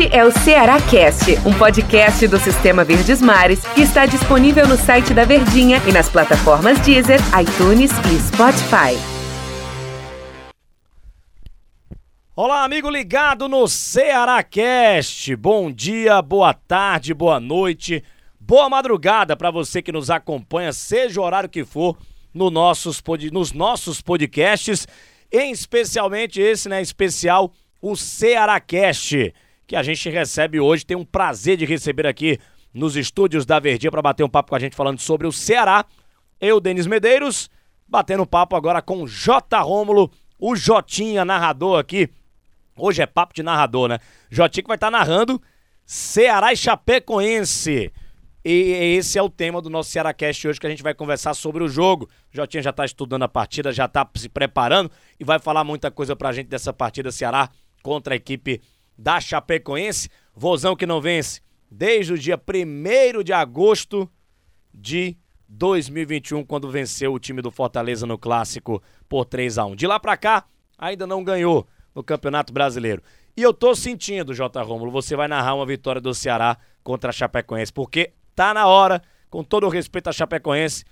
Este é o Ceará Cast, um podcast do Sistema Verdes Mares que está disponível no site da Verdinha e nas plataformas Deezer, iTunes e Spotify. Olá, amigo ligado no Ceará Cast. Bom dia, boa tarde, boa noite, boa madrugada para você que nos acompanha, seja o horário que for, no nossos, nos nossos podcasts, em especialmente esse, né, especial, o Ceará Cast que a gente recebe hoje. Tem um prazer de receber aqui nos estúdios da Verdinha para bater um papo com a gente falando sobre o Ceará. Eu, Denis Medeiros, batendo papo agora com J. Rômulo, o Jotinha, narrador aqui. Hoje é papo de narrador, né? Jotinha que vai estar tá narrando Ceará e Chapecoense. E esse é o tema do nosso Cearacast hoje que a gente vai conversar sobre o jogo. Jotinha já está estudando a partida, já está se preparando e vai falar muita coisa pra gente dessa partida Ceará contra a equipe da Chapecoense. Vozão que não vence desde o dia 1 de agosto de 2021, quando venceu o time do Fortaleza no Clássico por 3 a 1 De lá pra cá, ainda não ganhou no Campeonato Brasileiro. E eu tô sentindo, J. Rômulo, você vai narrar uma vitória do Ceará contra a Chapecoense, porque tá na hora, com todo o respeito à Chapecoense,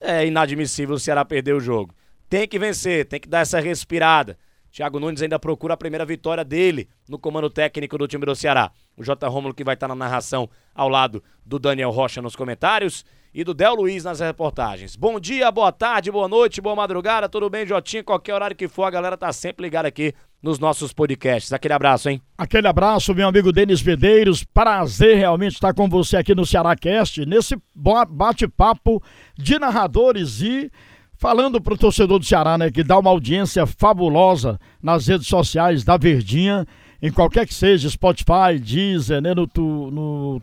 é inadmissível o Ceará perder o jogo. Tem que vencer, tem que dar essa respirada. Thiago Nunes ainda procura a primeira vitória dele no comando técnico do time do Ceará. O J. Romulo que vai estar na narração ao lado do Daniel Rocha nos comentários e do Del Luiz nas reportagens. Bom dia, boa tarde, boa noite, boa madrugada, tudo bem, Jotinho? Qualquer horário que for, a galera tá sempre ligada aqui nos nossos podcasts. Aquele abraço, hein? Aquele abraço, meu amigo Denis Medeiros. Prazer realmente estar com você aqui no Ceará Cast, nesse bate-papo de narradores e Falando para o torcedor do Ceará, né, que dá uma audiência fabulosa nas redes sociais da Verdinha, em qualquer que seja, Spotify, Deezer, né, no, tu, no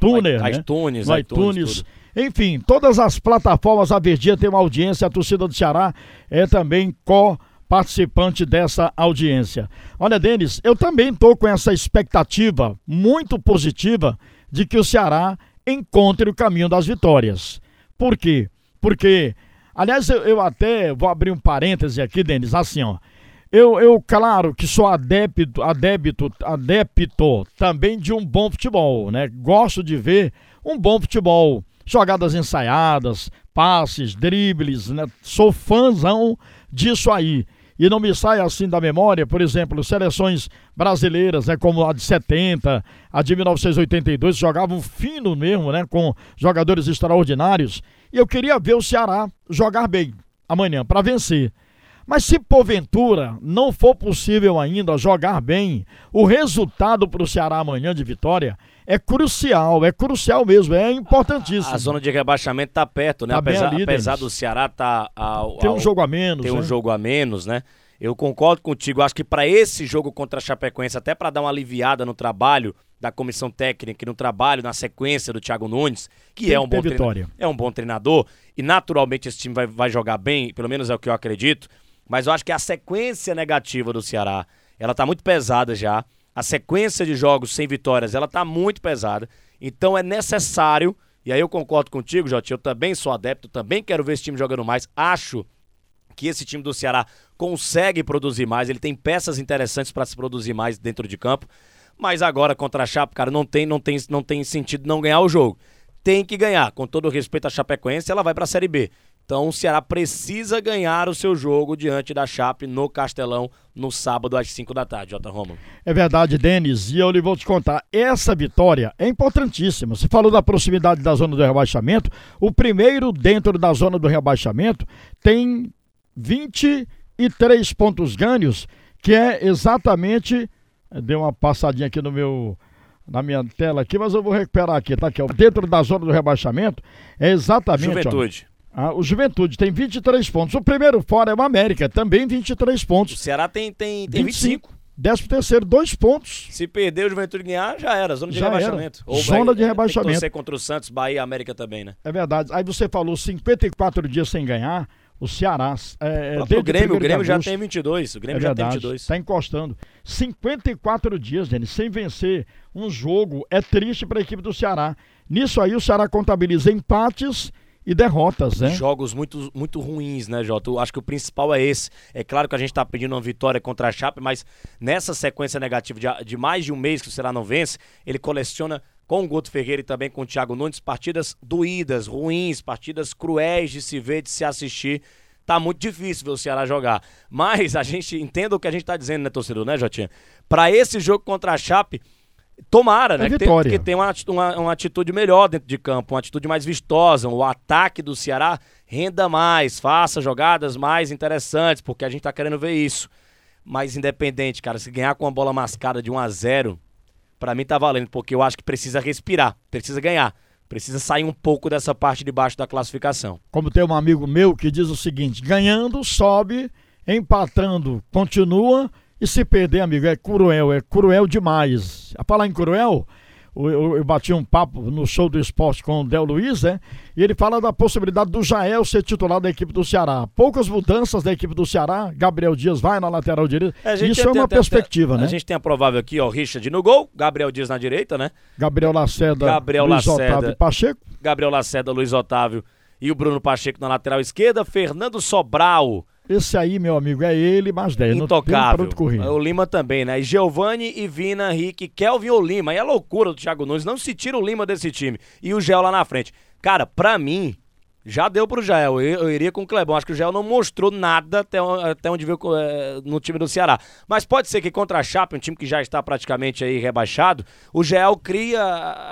Tuner, né? iTunes, no iTunes, iTunes enfim, todas as plataformas da Verdinha tem uma audiência, a torcida do Ceará é também co participante dessa audiência. Olha, Denis, eu também estou com essa expectativa muito positiva de que o Ceará encontre o caminho das vitórias. Por quê? Porque Aliás, eu, eu até vou abrir um parêntese aqui, Denis, assim, ó. Eu, eu, claro que sou adepto, adepto, adepto também de um bom futebol, né? Gosto de ver um bom futebol, jogadas ensaiadas, passes, dribles, né? Sou fãzão disso aí. E não me sai assim da memória, por exemplo, seleções brasileiras, né, como a de 70, a de 1982, jogavam fino mesmo, né, com jogadores extraordinários. E eu queria ver o Ceará jogar bem amanhã para vencer. Mas se porventura não for possível ainda jogar bem, o resultado para o Ceará amanhã de vitória é crucial, é crucial mesmo, é importantíssimo. A, zona de rebaixamento está perto, né? Tá apesar, apesar do Ceará tá tem um jogo a menos, tem né? um jogo a menos, né? Eu concordo contigo, acho que para esse jogo contra a Chapecoense, até para dar uma aliviada no trabalho da comissão técnica e no trabalho, na sequência do Thiago Nunes, que é um, bom vitória. é um bom treinador, e naturalmente esse time vai, vai jogar bem, pelo menos é o que eu acredito, mas eu acho que a sequência negativa do Ceará, ela tá muito pesada já, a sequência de jogos sem vitórias, ela tá muito pesada, então é necessário, e aí eu concordo contigo, Jotinho, eu também sou adepto, também quero ver esse time jogando mais, acho que esse time do Ceará consegue produzir mais, ele tem peças interessantes para se produzir mais dentro de campo, mas agora contra a Chape, cara, não tem, não tem, não tem sentido não ganhar o jogo. Tem que ganhar. Com todo respeito à Chapecoense, ela vai para a Série B. Então o Ceará precisa ganhar o seu jogo diante da Chape no Castelão no sábado às 5 da tarde, Jota Romulo. É verdade, Denis, e eu lhe vou te contar, essa vitória é importantíssima. Você falou da proximidade da zona do rebaixamento, o primeiro dentro da zona do rebaixamento tem 23 pontos ganhos, que é exatamente Deu uma passadinha aqui no meu na minha tela aqui, mas eu vou recuperar aqui, tá aqui, ó. Dentro da zona do rebaixamento, é exatamente, Juventude. Ó, ah, o Juventude tem 23 pontos. O primeiro fora é o América, também 23 pontos. O Ceará tem, tem, tem 25. 25. Décimo terceiro, dois pontos. Se perder o Juventude ganhar, já era, zona de já rebaixamento. Ou zona vai, de rebaixamento. Tem que contra o Santos, Bahia e América também, né? É verdade. Aí você falou 54 dias sem ganhar. O Ceará. É, o Grêmio, o Grêmio já tem 22. O Grêmio é já verdade, tem 22. Está encostando. 54 dias, Denis, sem vencer um jogo. É triste para a equipe do Ceará. Nisso aí, o Ceará contabiliza empates e derrotas, né? Jogos muito, muito ruins, né, Jota? Eu acho que o principal é esse. É claro que a gente está pedindo uma vitória contra a Chape, mas nessa sequência negativa de, de mais de um mês que o Ceará não vence, ele coleciona com o Guto Ferreira e também com o Thiago Nunes partidas doídas, ruins, partidas cruéis de se ver, de se assistir. Tá muito difícil ver o Ceará jogar. Mas a gente entenda o que a gente tá dizendo, né, torcedor, né, Jotinha? Para esse jogo contra a Chape, Tomara, né? É vitória. Que, tem, que uma, uma, uma, atitude melhor dentro de campo, uma atitude mais vistosa, o ataque do Ceará renda mais, faça jogadas mais interessantes, porque a gente tá querendo ver isso. Mas independente, cara, se ganhar com uma bola mascada de 1 a 0 para mim tá valendo, porque eu acho que precisa respirar, precisa ganhar. Precisa sair um pouco dessa parte de baixo da classificação. Como tem um amigo meu que diz o seguinte: ganhando, sobe, empatando, continua e se perder, amigo, é cruel, é cruel demais. A falar em cruel, eu, eu, eu, bati um papo no show do esporte com o Del Luiz, né? E ele fala da possibilidade do Jael ser titular da equipe do Ceará. Poucas mudanças da equipe do Ceará. Gabriel Dias vai na lateral direita. É, Isso tem, é uma tem, perspectiva, tem, né? A gente tem a provável aqui, ó, Richard no gol, Gabriel Dias na direita, né? Gabriel Lacerda, Gabriel Luiz Lacerda, Otávio Pacheco. Gabriel Lacerda, Luiz Otávio e o Bruno Pacheco na lateral esquerda, Fernando Sobral esse aí, meu amigo, é ele, mais 10. Intocável. O Lima também, né? E Giovanni, Ivina, Henrique, Kelvin ou Lima. E é loucura do Thiago Nunes. Não se tira o Lima desse time. E o Gel lá na frente. Cara, pra mim, já deu pro Jael. Eu, eu, iria com o Clebão. Acho que o Jael não mostrou nada até, até onde viu é, no time do Ceará. Mas pode ser que contra a Chape, um time que já está praticamente aí rebaixado, o Jael cria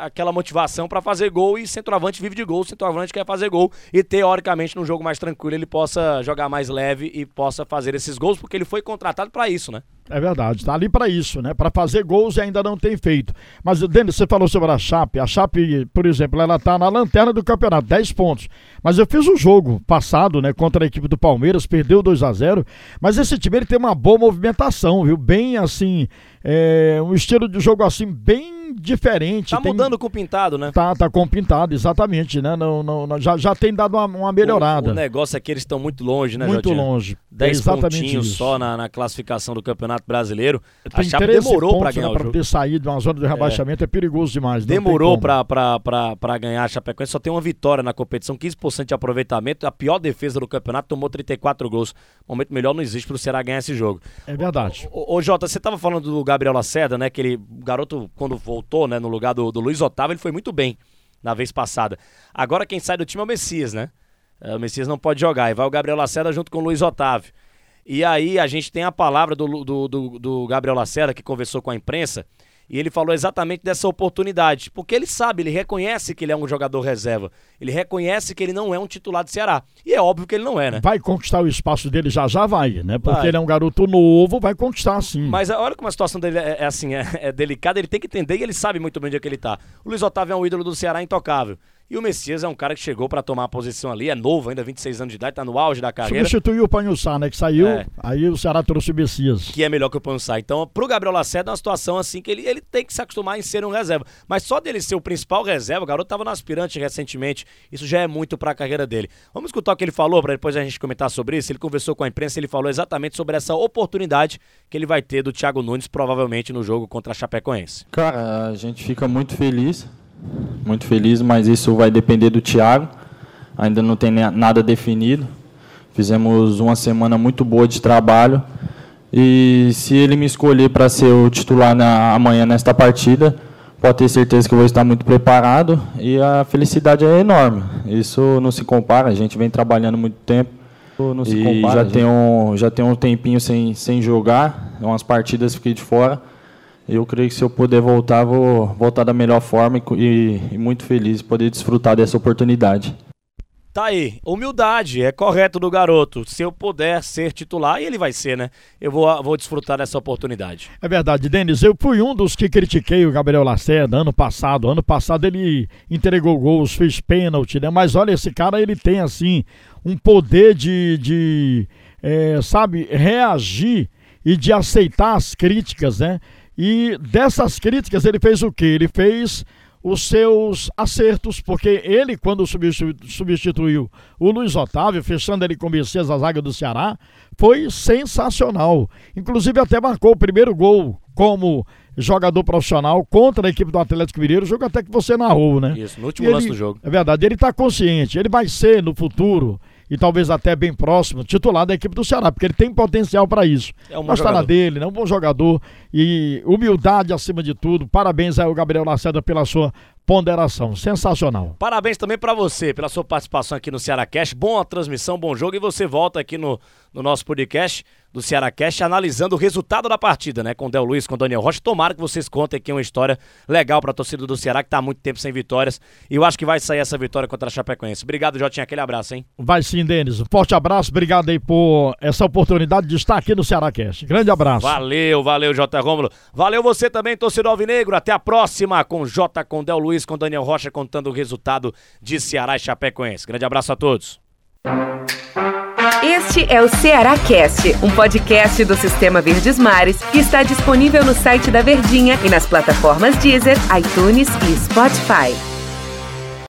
aquela motivação para fazer gol e centroavante vive de gol. Centroavante quer fazer gol e teoricamente num jogo mais tranquilo ele possa jogar mais leve e possa fazer esses gols porque ele foi contratado para isso, né? É verdade, está ali para isso, né? Para fazer gols e ainda não tem feito. Mas, Denis, você falou sobre a Chape. A Chape, por exemplo, ela está na lanterna do campeonato, 10 pontos. Mas eu fiz um jogo passado, né, contra a equipe do Palmeiras, perdeu 2 a 0 Mas esse time ele tem uma boa movimentação, viu? Bem assim, é, um estilo de jogo assim, bem diferente. Tá tem... mudando com o pintado, né? Tá, tá com o pintado, exatamente, né? Não, não, não, já, já tem dado uma, uma melhorada. O, o, negócio é que eles estão muito longe, né, Muito longe. 10 é pontinhos isso. só na, na, classificação do Campeonato Brasileiro. Tem a Chape demorou para ganhar né, o jogo. Pra ter saído de uma zona de rebaixamento é, é perigoso demais. Demorou para ganhar a Chapecoense, só tem uma vitória na competição, 15% de aproveitamento. A pior defesa do campeonato tomou 34 gols. Momento melhor não existe pro Ceará ganhar esse jogo. É verdade. Ô, ô, ô Jota, você tava falando do Gabriel Lacerda, né? Que ele, o garoto, quando voltou, né, no lugar do, do Luiz Otávio, ele foi muito bem na vez passada. Agora quem sai do time é o Messias, né? É, o Messias não pode jogar. E vai o Gabriel Lacerda junto com o Luiz Otávio. E aí a gente tem a palavra do, do, do, do Gabriel Lacerda, que conversou com a imprensa, e ele falou exatamente dessa oportunidade, porque ele sabe, ele reconhece que ele é um jogador reserva. Ele reconhece que ele não é um titular do Ceará. E é óbvio que ele não é, né? Vai conquistar o espaço dele já já vai, né? Porque vai. ele é um garoto novo, vai conquistar sim. Mas olha como a situação dele é, é assim, é, é, delicada, ele tem que entender e ele sabe muito bem onde é que ele tá. O Luiz Otávio é um ídolo do Ceará intocável. E o Messias é um cara que chegou para tomar a posição ali, é novo, ainda 26 anos de idade, tá no auge da carreira. Substituiu o Panhussá, né, que saiu, é. aí o Ceará trouxe o Messias. Que é melhor que o Panhussá. Então, pro Gabriel Lacerda é uma situação assim que ele, ele tem que se acostumar em ser um reserva. Mas só dele ser o principal reserva, o garoto tava no aspirante recentemente, isso já é muito para a carreira dele. Vamos escutar o que ele falou para depois a gente comentar sobre isso. Ele conversou com a imprensa, ele falou exatamente sobre essa oportunidade que ele vai ter do Thiago Nunes provavelmente no jogo contra a Chapecoense. Cara, a gente fica muito feliz muito feliz, mas isso vai depender do Thiago. Ainda não tem nada definido. Fizemos uma semana muito boa de trabalho. E se ele me escolher para ser o titular na, amanhã nesta partida, pode ter certeza que eu vou estar muito preparado e a felicidade é enorme. Isso não se compara, a gente vem trabalhando muito tempo. Não se e compara, já, tem um, já tem um tempinho sem, sem jogar, umas partidas fiquei de fora. Eu creio que se eu puder voltar, vou voltar da melhor forma e, e muito feliz de poder desfrutar dessa oportunidade. Tá aí, humildade, é correto do garoto. Se eu puder ser titular, e ele vai ser, né? Eu vou, vou desfrutar dessa oportunidade. É verdade, Denis. Eu fui um dos que critiquei o Gabriel Lacerda ano passado. Ano passado ele entregou gols, fez pênalti, né? Mas olha, esse cara ele tem, assim, um poder de, de é, sabe, reagir e de aceitar as críticas, né? E dessas críticas ele fez o que? Ele fez os seus acertos, porque ele, quando substituiu o Luiz Otávio, fechando ele com o Messias a zaga do Ceará, foi sensacional. Inclusive até marcou o primeiro gol como jogador profissional contra a equipe do Atlético Mineiro, jogo até que você narrou, né? Isso, no último lance ele, do jogo. É verdade, ele está consciente, ele vai ser no futuro e talvez até bem próximo, titular da equipe do Ceará, porque ele tem potencial para isso. É um Mas está na jogador. dele, né? Um bom jogador e humildade acima de tudo. Parabéns ao Gabriel Lacerda pela sua ponderação. Sensacional. Parabéns também pra você pela sua participação aqui no Ceará Cast. Boa transmissão, bom jogo. E você volta aqui no, no nosso podcast do Ceará Cast analisando o resultado da partida, né? Com o Del Luiz, com o Daniel Rocha. Tomara que vocês contem aqui uma história legal pra torcida do Ceará, que tá há muito tempo sem vitórias. E eu acho que vai sair essa vitória contra a Chapecoense. Obrigado, Jotinha. Aquele abraço, hein? Vai sim, Denis. Um forte abraço, obrigado aí por essa oportunidade de estar aqui no Ceará Cast. Grande abraço. Valeu, valeu, J. Rômulo. Valeu você também, torcedor alvinegro. Até a próxima com J. com Del Luiz, com Daniel Rocha contando o resultado de Ceará e Chapecoense. Grande abraço a todos. Este é o Ceará Cast, um podcast do Sistema Verdes Mares que está disponível no site da Verdinha e nas plataformas Deezer, iTunes e Spotify.